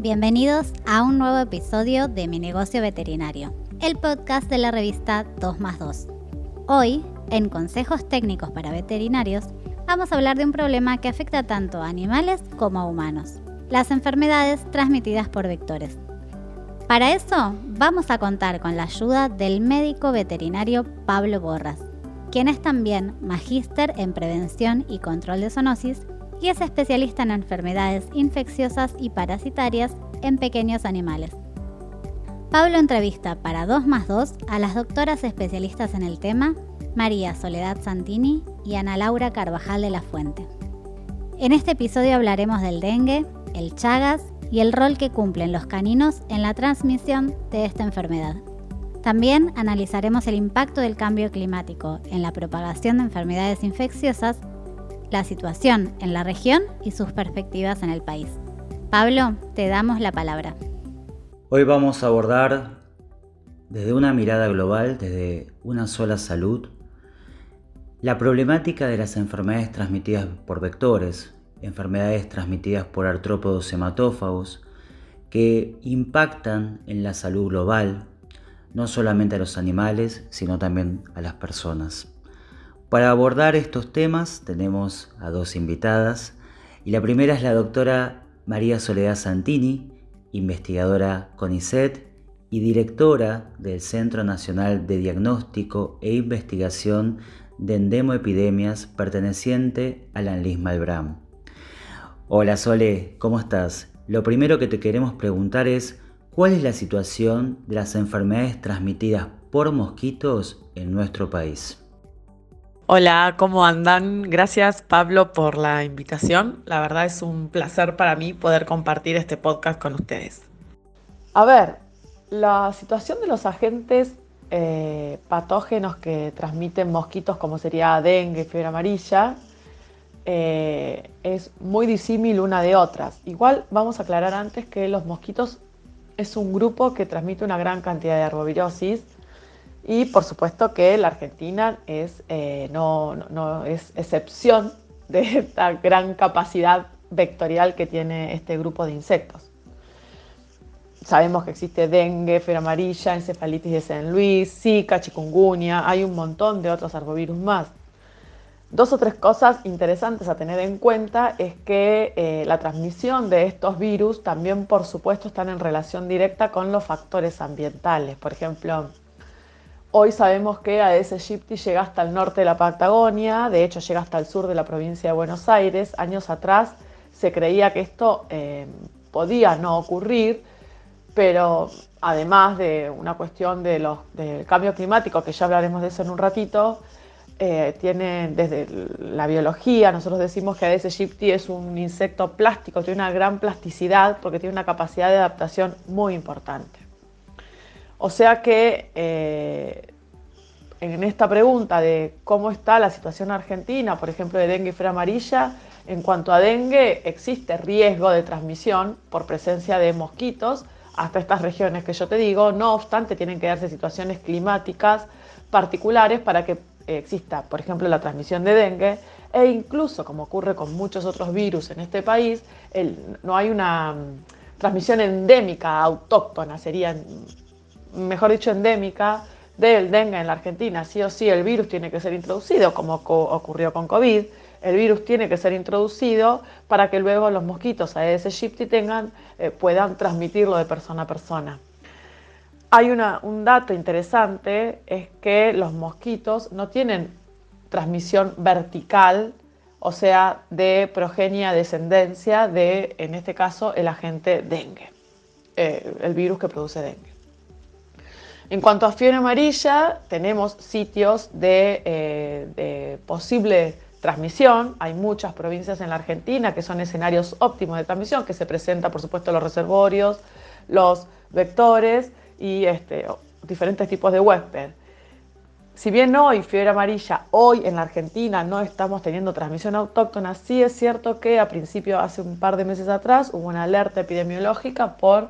bienvenidos a un nuevo episodio de Mi Negocio Veterinario, el podcast de la revista 2 más 2. Hoy, en Consejos Técnicos para Veterinarios, vamos a hablar de un problema que afecta tanto a animales como a humanos, las enfermedades transmitidas por vectores. Para eso, vamos a contar con la ayuda del médico veterinario Pablo Borras, quien es también magíster en prevención y control de zoonosis y es especialista en enfermedades infecciosas y parasitarias en pequeños animales. Pablo entrevista para 2 más 2 a las doctoras especialistas en el tema, María Soledad Santini y Ana Laura Carvajal de la Fuente. En este episodio hablaremos del dengue, el chagas y el rol que cumplen los caninos en la transmisión de esta enfermedad. También analizaremos el impacto del cambio climático en la propagación de enfermedades infecciosas la situación en la región y sus perspectivas en el país. Pablo, te damos la palabra. Hoy vamos a abordar desde una mirada global, desde una sola salud, la problemática de las enfermedades transmitidas por vectores, enfermedades transmitidas por artrópodos hematófagos, que impactan en la salud global, no solamente a los animales, sino también a las personas. Para abordar estos temas tenemos a dos invitadas y la primera es la doctora María Soledad Santini, investigadora CONICET y directora del Centro Nacional de Diagnóstico e Investigación de Endemoepidemias perteneciente a la ANLIS Malbram. Hola Sole, ¿cómo estás? Lo primero que te queremos preguntar es, ¿cuál es la situación de las enfermedades transmitidas por mosquitos en nuestro país? Hola, ¿cómo andan? Gracias Pablo por la invitación. La verdad es un placer para mí poder compartir este podcast con ustedes. A ver, la situación de los agentes eh, patógenos que transmiten mosquitos como sería dengue, fiebre amarilla, eh, es muy disímil una de otras. Igual vamos a aclarar antes que los mosquitos es un grupo que transmite una gran cantidad de arbovirosis y por supuesto que la Argentina es, eh, no, no, es excepción de esta gran capacidad vectorial que tiene este grupo de insectos. Sabemos que existe dengue, fiebre amarilla, encefalitis de San Luis, Zika, chikungunya, hay un montón de otros arbovirus más. Dos o tres cosas interesantes a tener en cuenta es que eh, la transmisión de estos virus también, por supuesto, están en relación directa con los factores ambientales. Por ejemplo, Hoy sabemos que Aedes aegypti llega hasta el norte de la Patagonia, de hecho llega hasta el sur de la provincia de Buenos Aires. Años atrás se creía que esto eh, podía no ocurrir, pero además de una cuestión de los, del cambio climático, que ya hablaremos de eso en un ratito, eh, tiene desde la biología, nosotros decimos que Aedes aegypti es un insecto plástico, tiene una gran plasticidad porque tiene una capacidad de adaptación muy importante. O sea que eh, en esta pregunta de cómo está la situación argentina, por ejemplo, de dengue y fiebre amarilla, en cuanto a dengue existe riesgo de transmisión por presencia de mosquitos hasta estas regiones que yo te digo, no obstante tienen que darse situaciones climáticas particulares para que exista, por ejemplo, la transmisión de dengue e incluso, como ocurre con muchos otros virus en este país, no hay una mm, transmisión endémica autóctona, sería mejor dicho, endémica del dengue en la Argentina. Sí o sí, el virus tiene que ser introducido, como ocurrió con COVID. El virus tiene que ser introducido para que luego los mosquitos Aedes aegypti tengan, eh, puedan transmitirlo de persona a persona. Hay un dato interesante, es que los mosquitos no tienen transmisión vertical, o sea, de progenia descendencia de, en este caso, el agente dengue, eh, el virus que produce dengue. En cuanto a fiebre amarilla, tenemos sitios eh, de, posible transmisión. Hay muchas provincias en la Argentina que son escenarios óptimos de transmisión, que se presenta, por supuesto, los reservorios, los vectores y este, diferentes tipos de huésped. Si bien hoy, fiebre amarilla, hoy en la Argentina no estamos teniendo transmisión autóctona, sí es cierto que a principio, hace un par de meses atrás, hubo una alerta epidemiológica por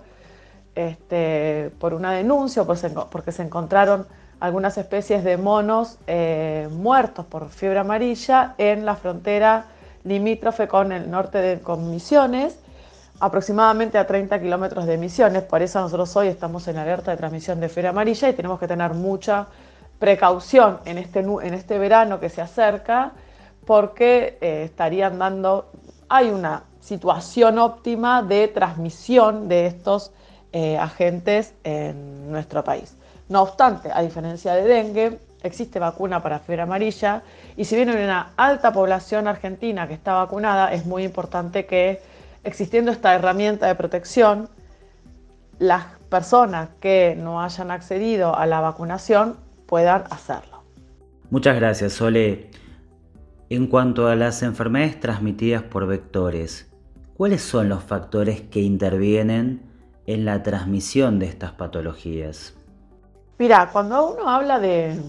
este, por una denuncia, porque se encontraron algunas especies de monos eh, muertos por fiebre amarilla en la frontera limítrofe con el norte de con Misiones. aproximadamente a 30 kilómetros de emisiones, por eso nosotros hoy estamos en alerta de transmisión de fiebre amarilla y tenemos que tener mucha precaución en este, en este verano que se acerca porque eh, estarían dando, hay una situación óptima de transmisión de estos eh, agentes en nuestro país. No obstante, a diferencia de dengue, existe vacuna para fiebre amarilla y si bien hay una alta población argentina que está vacunada, es muy importante que existiendo esta herramienta de protección, las personas que no hayan accedido a la vacunación puedan hacerlo. Muchas gracias, Sole. En cuanto a las enfermedades transmitidas por vectores, ¿cuáles son los factores que intervienen en la transmisión de estas patologías? Mira, cuando uno habla de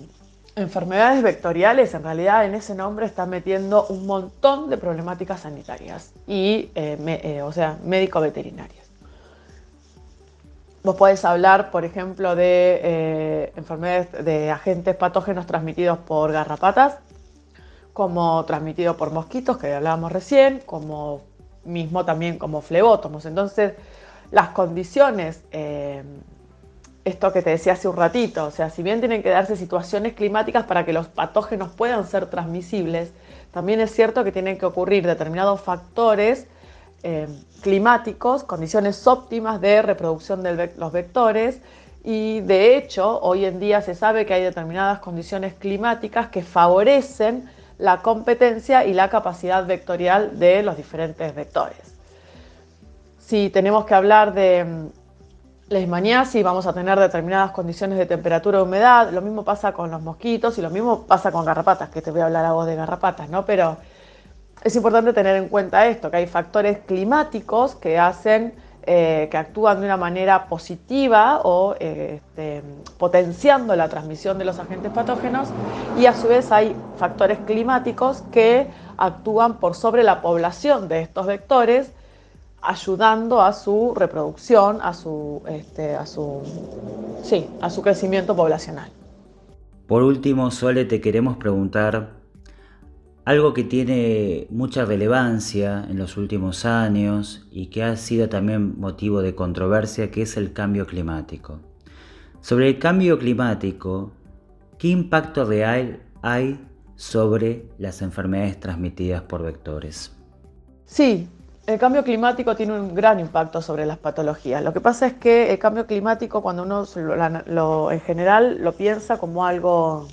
enfermedades vectoriales, en realidad en ese nombre está metiendo un montón de problemáticas sanitarias y, eh, eh, o sea, médico-veterinarias. Vos podés hablar, por ejemplo, de eh, enfermedades de agentes patógenos transmitidos por garrapatas, como transmitidos por mosquitos, que hablábamos recién, como mismo también como flebótomos. Entonces, las condiciones esto que te decía hace un ratito, o sea, si bien tienen que darse situaciones climáticas para que los patógenos puedan ser transmisibles, también es cierto que tienen que ocurrir determinados factores eh, climáticos, condiciones óptimas de reproducción de los vectores y de hecho hoy en día se sabe que hay determinadas condiciones climáticas que favorecen la competencia y la capacidad vectorial de los diferentes vectores. Si tenemos que hablar de leishmaniasis vamos a tener determinadas condiciones de temperatura y humedad. Lo mismo pasa con los mosquitos y lo mismo pasa con garrapatas, que te voy a hablar a vos de garrapatas, ¿no? Pero es importante tener en cuenta esto, que hay factores climáticos que hacen, eh, que actúan de una manera positiva o eh, este, potenciando la transmisión de los agentes patógenos y a su vez hay factores climáticos que actúan por sobre la población de estos vectores ayudando a su reproducción, a su, este, a su, sí, a su crecimiento poblacional. Por último, Sole, te queremos preguntar algo que tiene mucha relevancia en los últimos años y que ha sido también motivo de controversia, que es el cambio climático. Sobre el cambio climático, ¿qué impacto real hay sobre las enfermedades transmitidas por vectores? Sí, el cambio climático tiene un gran impacto sobre las patologías. Lo que pasa es que el cambio climático, cuando uno lo, en general lo piensa como algo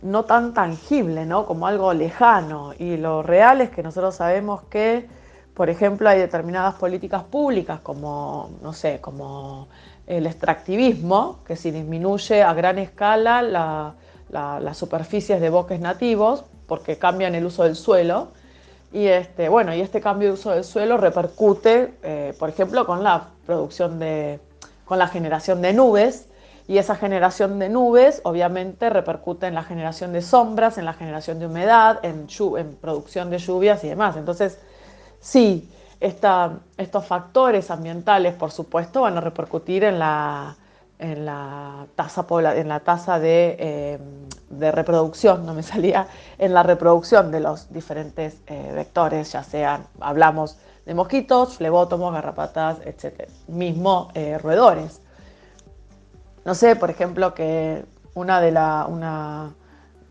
no tan tangible, ¿no? como algo lejano. Y lo real es que nosotros sabemos que, por ejemplo, hay determinadas políticas públicas, como, no sé, como el extractivismo, que si disminuye a gran escala las superficies de bosques nativos, porque cambian el uso del suelo, y este, bueno, y este cambio de uso del suelo repercute, eh, por ejemplo, con la producción de, con la generación de nubes, y esa generación de nubes obviamente repercute en la generación de sombras, en la generación de humedad, en, en producción de lluvias y demás. Entonces, sí, estos factores ambientales, por supuesto, van a repercutir en la, en la tasa, en la tasa de, em, de, reproducción, no me salía, en la reproducción de los diferentes eh, vectores, ya sean, hablamos de mosquitos, flebótomos, garrapatas, etc. Mismo eh, roedores. No sé, por ejemplo, que una de la, una,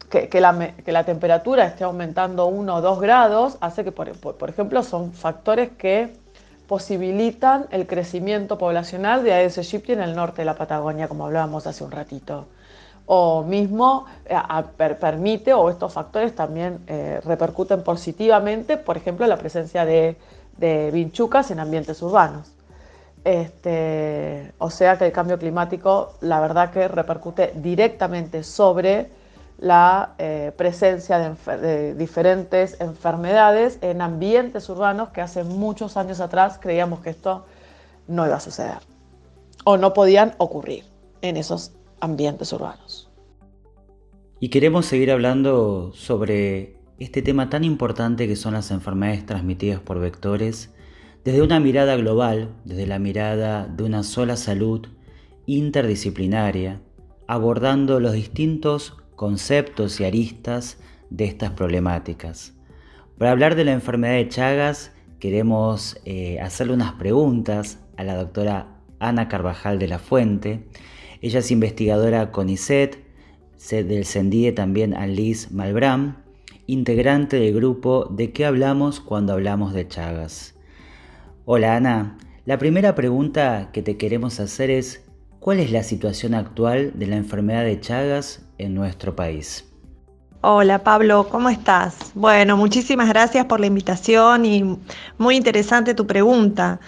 que, que, la, que, la, temperatura esté aumentando 1 o 2 grados hace que, por, por ejemplo, son factores que posibilitan el crecimiento poblacional de Aedes aegypti en el norte de la Patagonia, como hablábamos hace un ratito. O mismo eh, permite, o estos factores también eh, repercuten positivamente, por ejemplo, la presencia de, de vinchucas en ambientes urbanos. Este, o sea que el cambio climático, la verdad que repercute directamente sobre la eh, presencia de, diferentes enfermedades en ambientes urbanos que hace muchos años atrás creíamos que esto no iba a suceder o no podían ocurrir en esos ambientes urbanos. Y queremos seguir hablando sobre este tema tan importante que son las enfermedades transmitidas por vectores desde una mirada global, desde la mirada de una sola salud interdisciplinaria, abordando los distintos conceptos y aristas de estas problemáticas. Para hablar de la enfermedad de Chagas, queremos eh, hacerle unas preguntas a la doctora Ana Carvajal de la Fuente. Ella es investigadora con ISET, del CENDIE también a Liz Malbram, integrante del grupo ¿De qué hablamos cuando hablamos de Chagas? Hola Ana, la primera pregunta que te queremos hacer es ¿cuál es la situación actual de la enfermedad de Chagas en nuestro país? Hola Pablo, ¿cómo estás? Bueno, muchísimas gracias por la invitación y muy interesante tu pregunta.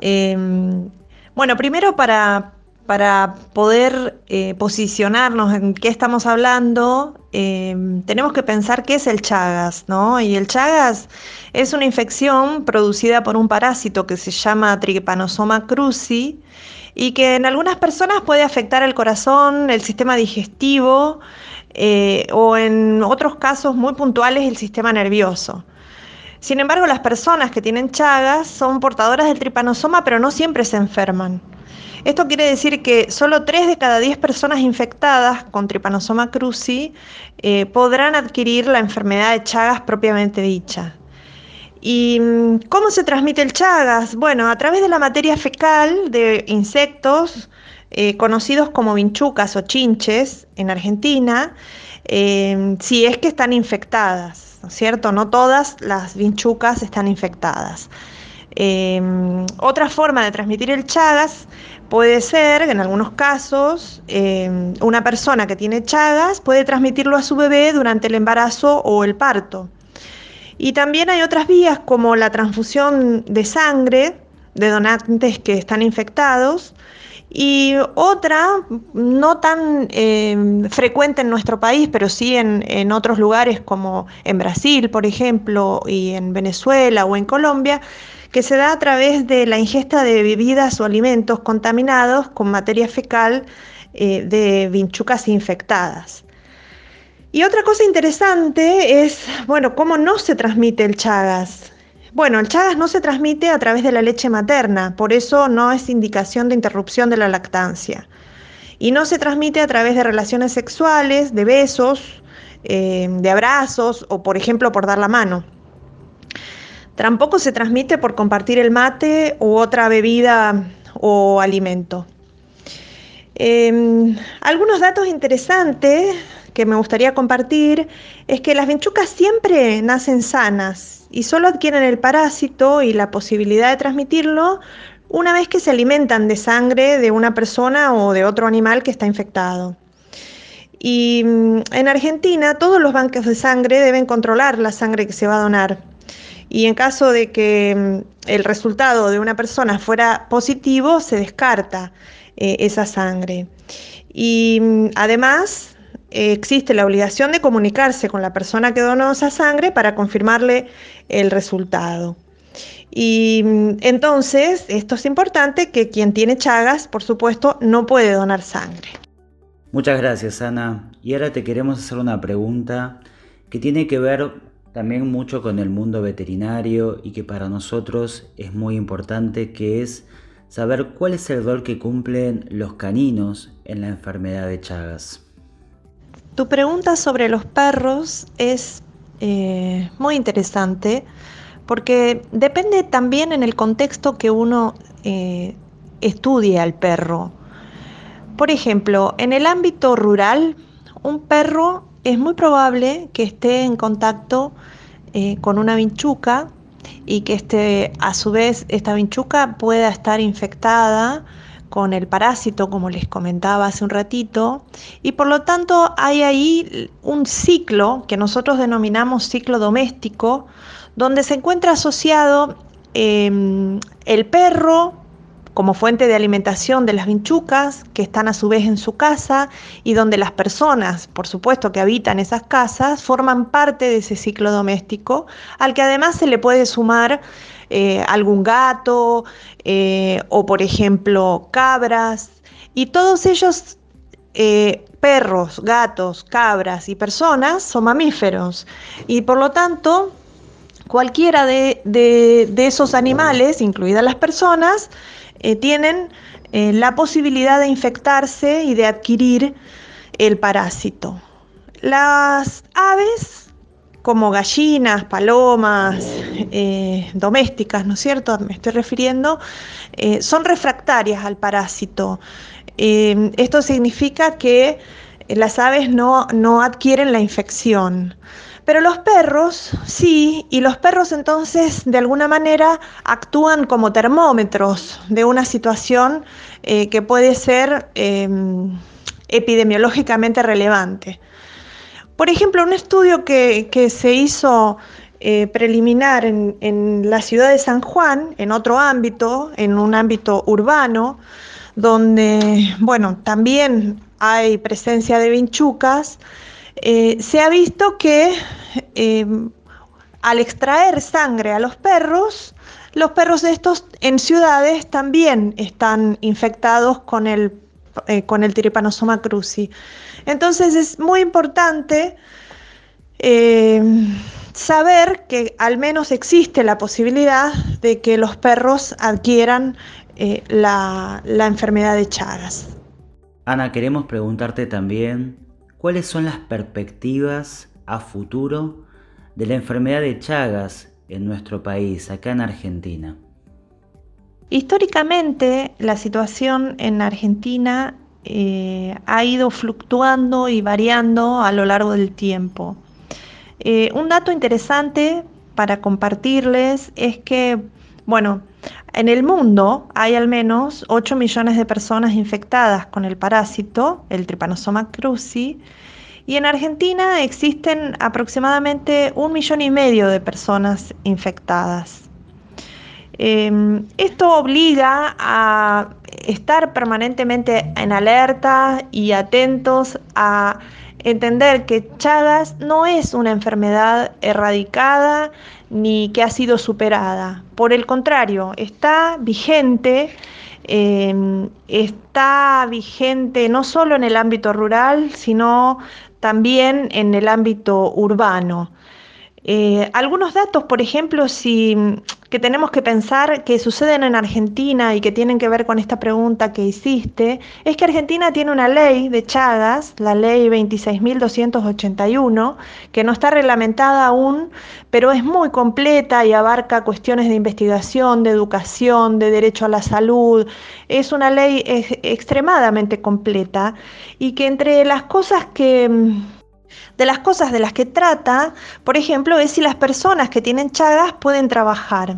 Em, bueno, primero para, para poder eh, posicionarnos en qué estamos hablando, em, tenemos que pensar qué es el Chagas, ¿no? Y el Chagas es una infección producida por un parásito que se llama Trypanosoma cruzi y que en algunas personas puede afectar el corazón, el sistema digestivo eh, o en otros casos muy puntuales el sistema nervioso. Sin embargo, las personas que tienen Chagas son portadoras del tripanosoma, pero no siempre se enferman. Esto quiere decir que solo 3 de cada 10 personas infectadas con Trypanosoma cruzi eh, podrán adquirir la enfermedad de Chagas propiamente dicha. ¿Y mm, cómo se transmite el Chagas? Bueno, a través de la materia fecal de insectos eh, conocidos como vinchucas o chinches en Argentina, eh, si es que están infectadas, ¿no es cierto? No todas las vinchucas están infectadas. otra forma de transmitir el Chagas Puede ser, en algunos casos, eh, una persona que tiene Chagas puede transmitirlo a su bebé durante el embarazo o el parto. Y también hay otras vías como la transfusión de sangre de donantes que están infectados y otra, no tan eh, frecuente en nuestro país, pero sí en, en, otros lugares como en Brasil, por ejemplo, y en Venezuela o en Colombia, que se da a través de la ingesta de bebidas o alimentos contaminados con materia fecal eh, de vinchucas infectadas. Y otra cosa interesante es, bueno, cómo no se transmite el Chagas. Bueno, el Chagas no se transmite a través de la leche materna, por eso no es indicación de interrupción de la lactancia. Y no se transmite a través de relaciones sexuales, de besos, eh, de abrazos o, por ejemplo, por dar la mano. Tampoco se transmite por compartir el mate u otra bebida o alimento. Em, algunos datos interesantes que me gustaría compartir es que las vinchucas siempre nacen sanas y solo adquieren el parásito y la posibilidad de transmitirlo una vez que se alimentan de sangre de una persona o de otro animal que está infectado. Y mm, en Argentina todos los bancos de sangre deben controlar la sangre que se va a donar y en caso de que mm, el resultado de una persona fuera positivo, se descarta eh, esa sangre. Y mm, además existe la obligación de comunicarse con la persona que donó esa sangre para confirmarle el resultado. Y mm, entonces, esto es importante, que quien tiene Chagas, por supuesto, no puede donar sangre. Muchas gracias, Ana. Y ahora te queremos hacer una pregunta que tiene que ver también mucho con el mundo veterinario y que para nosotros es muy importante, que es saber cuál es el rol que cumplen los caninos en la enfermedad de Chagas. Tu pregunta sobre los perros es eh, muy interesante porque depende también en el contexto que uno eh, estudie al perro. Por ejemplo, en el ámbito rural, un perro es muy probable que esté en contacto eh, con una vinchuca y que este, a su vez esta vinchuca pueda estar infectada con el parásito, como les comentaba hace un ratito, y por lo tanto hay ahí un ciclo que nosotros denominamos ciclo doméstico, donde se encuentra asociado em, el perro, como fuente de alimentación de las vinchucas, que están a su vez en su casa y donde las personas, por supuesto, que habitan esas casas, forman parte de ese ciclo doméstico, al que además se le puede sumar eh, algún gato eh, o, por ejemplo, cabras, y todos ellos eh, perros, gatos, cabras y personas son mamíferos y por lo tanto cualquiera de, de esos animales, incluidas las personas, eh, tienen la posibilidad de infectarse y de adquirir el parásito. Las aves, como gallinas, palomas eh, domésticas, ¿no es cierto? Me estoy refiriendo, eh, son refractarias al parásito. Eh, esto significa que las aves no, no adquieren la infección. Pero los perros sí, y los perros entonces de alguna manera actúan como termómetros de una situación que puede ser em, epidemiológicamente relevante. Por ejemplo, un estudio que, se hizo eh, preliminar en, la ciudad de San Juan, en otro ámbito, en un ámbito urbano, donde, bueno, también hay presencia de vinchucas, eh, se ha visto que eh, al extraer sangre a los perros, los perros de estos en ciudades también están infectados con el, con el Trypanosoma cruzi. Entonces es muy importante eh, saber que al menos existe la posibilidad de que los perros adquieran eh, la enfermedad de Chagas. Ana, queremos preguntarte también cuáles son las perspectivas a futuro de la enfermedad de Chagas en nuestro país, acá en Argentina. Históricamente, la situación en Argentina eh, ha ido fluctuando y variando a lo largo del tiempo. Eh, un dato interesante para compartirles es que, bueno, en el mundo hay al menos 8 millones de personas infectadas con el parásito, el Trypanosoma cruzi, y en Argentina existen aproximadamente un millón y medio de personas infectadas. Em, esto obliga a estar permanentemente en alerta y atentos a entender que Chagas no es una enfermedad erradicada ni que ha sido superada. Por el contrario, está vigente, em, está vigente no solo en el ámbito rural, sino también en el ámbito urbano. Eh, algunos datos, por ejemplo, si, que tenemos que pensar que suceden en Argentina y que tienen que ver con esta pregunta que hiciste, es que Argentina tiene una ley de Chagas, la ley 26.281, que no está reglamentada aún, pero es muy completa y abarca cuestiones de investigación, de educación, de derecho a la salud. Es una ley extremadamente completa y que entre las cosas que de las cosas de las que trata, por ejemplo, es si las personas que tienen chagas pueden trabajar.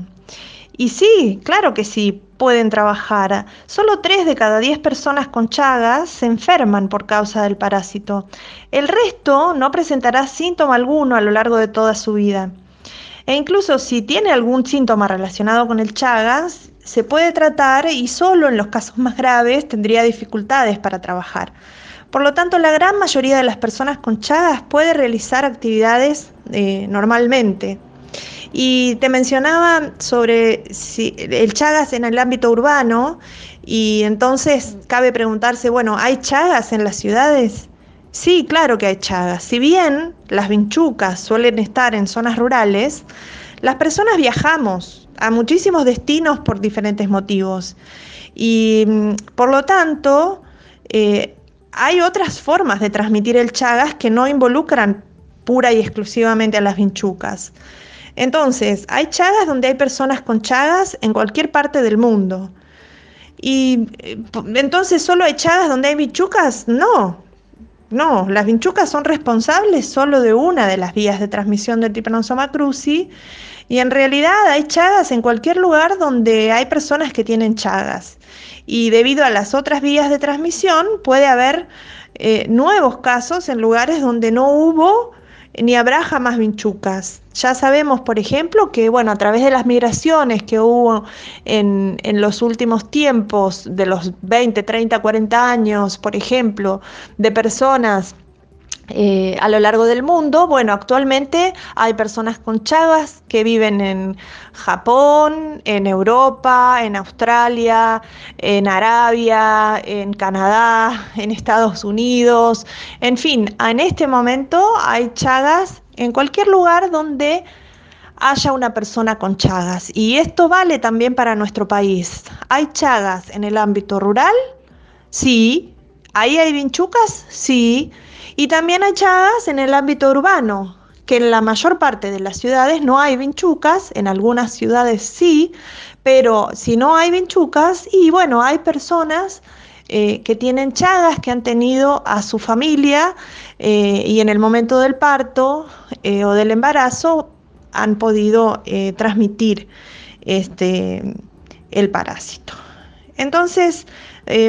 Y sí, claro que sí, pueden trabajar. Solo 3 de cada 10 personas con chagas se enferman por causa del parásito. El resto no presentará síntoma alguno a lo largo de toda su vida. E incluso si tiene algún síntoma relacionado con el chagas, se puede tratar y solo en los casos más graves tendría dificultades para trabajar. Por lo tanto, la gran mayoría de las personas con Chagas puede realizar actividades eh, normalmente. Y te mencionaba sobre si el Chagas en el ámbito urbano y entonces cabe preguntarse, bueno, ¿hay Chagas en las ciudades? Sí, claro que hay Chagas. Si bien las vinchucas suelen estar en zonas rurales, las personas viajamos a muchísimos destinos por diferentes motivos. Y mm, por lo tanto, eh, hay otras formas de transmitir el Chagas que no involucran pura y exclusivamente a las vinchucas. Entonces, hay Chagas donde hay personas con Chagas en cualquier parte del mundo. Y eh, entonces, ¿solo hay Chagas donde hay vinchucas? No, no, las vinchucas son responsables solo de una de las vías de transmisión del Trypanosoma cruzi y en realidad hay chagas en cualquier lugar donde hay personas que tienen chagas. Y debido a las otras vías de transmisión puede haber eh, nuevos casos en lugares donde no hubo ni habrá jamás vinchucas. Ya sabemos, por ejemplo, que bueno, a través de las migraciones que hubo en, en, los últimos tiempos, de los 20, 30, 40 años, por ejemplo, de personas eh, a lo largo del mundo. Bueno, actualmente hay personas con chagas que viven en Japón, en Europa, en Australia, en Arabia, en Canadá, en Estados Unidos. En fin, en este momento hay chagas en cualquier lugar donde haya una persona con chagas. Y esto vale también para nuestro país. ¿Hay chagas en el ámbito rural? Sí. ¿Ahí hay vinchucas? Sí. Y también hay chagas en el ámbito urbano. que en la mayor parte de las ciudades no hay vinchucas, en algunas ciudades sí, pero si no hay vinchucas, y bueno, hay personas eh, que tienen chagas que han tenido a su familia eh, y en el momento del parto eh, o del embarazo han podido transmitir este, el parásito. Entonces,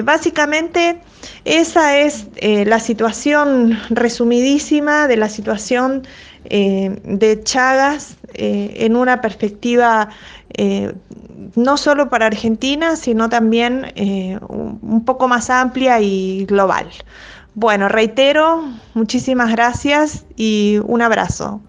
básicamente, esa es la situación resumidísima de la situación de Chagas en una perspectiva no solo para Argentina, sino también eh, un poco más amplia y global. Bueno, reitero, muchísimas gracias y un abrazo.